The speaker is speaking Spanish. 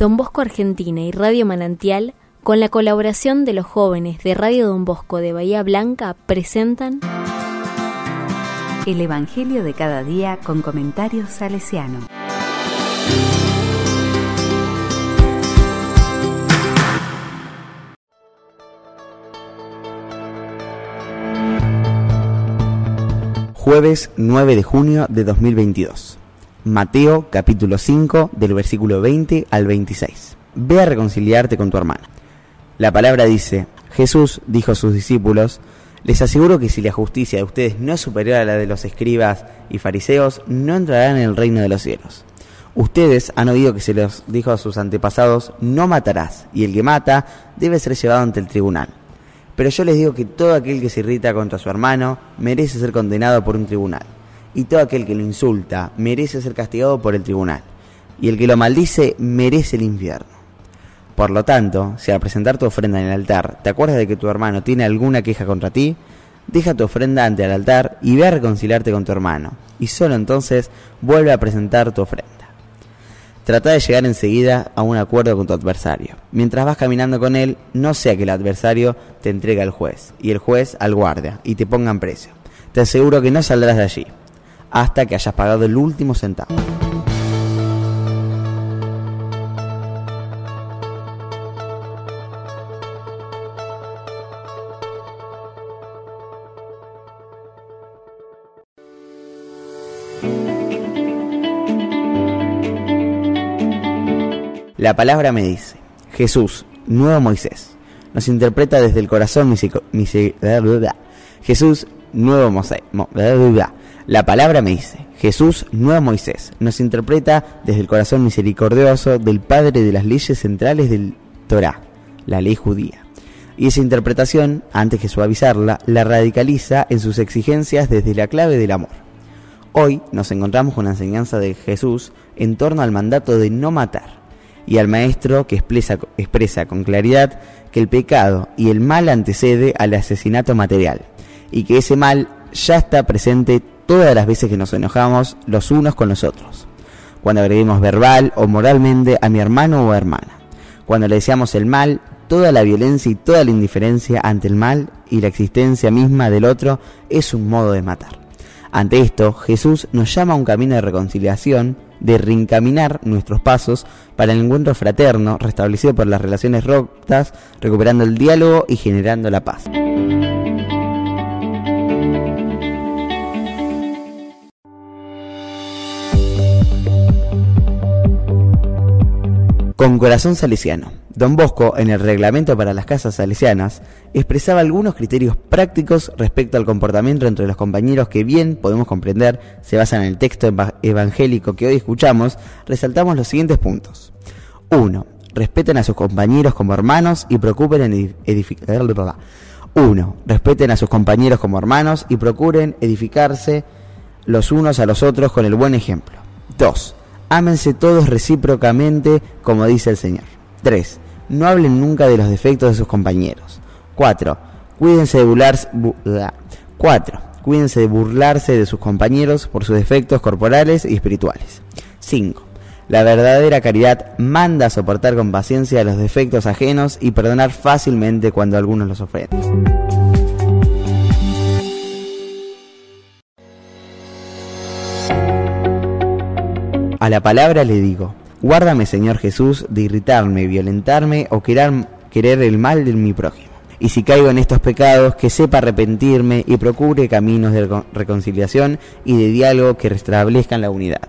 Don Bosco Argentina y Radio Manantial, con la colaboración de los jóvenes de Radio Don Bosco de Bahía Blanca, presentan El Evangelio de cada día con comentarios salesiano. Jueves 9 de junio de 2022. Mateo capítulo 5 del versículo 20 al 26. Ve a reconciliarte con tu hermano. La palabra dice, Jesús dijo a sus discípulos, les aseguro que si la justicia de ustedes no es superior a la de los escribas y fariseos, no entrarán en el reino de los cielos. Ustedes han oído que se les dijo a sus antepasados, no matarás, y el que mata debe ser llevado ante el tribunal. Pero yo les digo que todo aquel que se irrita contra su hermano merece ser condenado por un tribunal, y todo aquel que lo insulta merece ser castigado por el tribunal, y el que lo maldice merece el infierno. Por lo tanto, si al presentar tu ofrenda en el altar te acuerdas de que tu hermano tiene alguna queja contra ti, deja tu ofrenda ante el altar y ve a reconciliarte con tu hermano, y solo entonces vuelve a presentar tu ofrenda. Trata de llegar enseguida a un acuerdo con tu adversario. Mientras vas caminando con él, no sea que el adversario te entregue al juez y el juez al guardia y te pongan precio. Te aseguro que no saldrás de allí hasta que hayas pagado el último centavo. La palabra me dice, Jesús, nuevo Moisés, nos interpreta desde el corazón Jesús, nuevo Moisés. La palabra me dice, Jesús, nuevo Moisés, nos interpreta desde el corazón misericordioso del Padre de las leyes centrales del Torah, la ley judía. Y esa interpretación, antes que suavizarla, la radicaliza en sus exigencias desde la clave del amor. Hoy nos encontramos con la enseñanza de Jesús en torno al mandato de no matar y al maestro que expresa, expresa con claridad que el pecado y el mal antecede al asesinato material y que ese mal ya está presente todas las veces que nos enojamos los unos con los otros, cuando agredimos verbal o moralmente a mi hermano o hermana, cuando le deseamos el mal, toda la violencia y toda la indiferencia ante el mal y la existencia misma del otro es un modo de matar. Ante esto, Jesús nos llama a un camino de reconciliación de reencaminar nuestros pasos para el encuentro fraterno restablecido por las relaciones rotas, recuperando el diálogo y generando la paz. Con corazón salesiano. Don Bosco, en el reglamento para las casas salesianas, expresaba algunos criterios prácticos respecto al comportamiento entre los compañeros que bien podemos comprender se basan en el texto evangélico que hoy escuchamos, resaltamos los siguientes puntos. 1. Respeten a sus compañeros como hermanos y preocupen edificar... 1. Respeten a sus compañeros como hermanos y procuren edificarse los unos a los otros con el buen ejemplo. 2. Ámense todos recíprocamente como dice el Señor. 3. No hablen nunca de los defectos de sus compañeros. 4. Cuídense de burlarse, 4. Cuídense de burlarse de sus compañeros por sus defectos corporales y espirituales. 5. La verdadera caridad manda a soportar con paciencia los defectos ajenos y perdonar fácilmente cuando algunos los ofenden. A la palabra le digo, Guárdame, Señor Jesús, de irritarme, violentarme o querer, querer el mal de mi prójimo. Y si caigo en estos pecados, que sepa arrepentirme y procure caminos de reconciliación y de diálogo que restablezcan la unidad.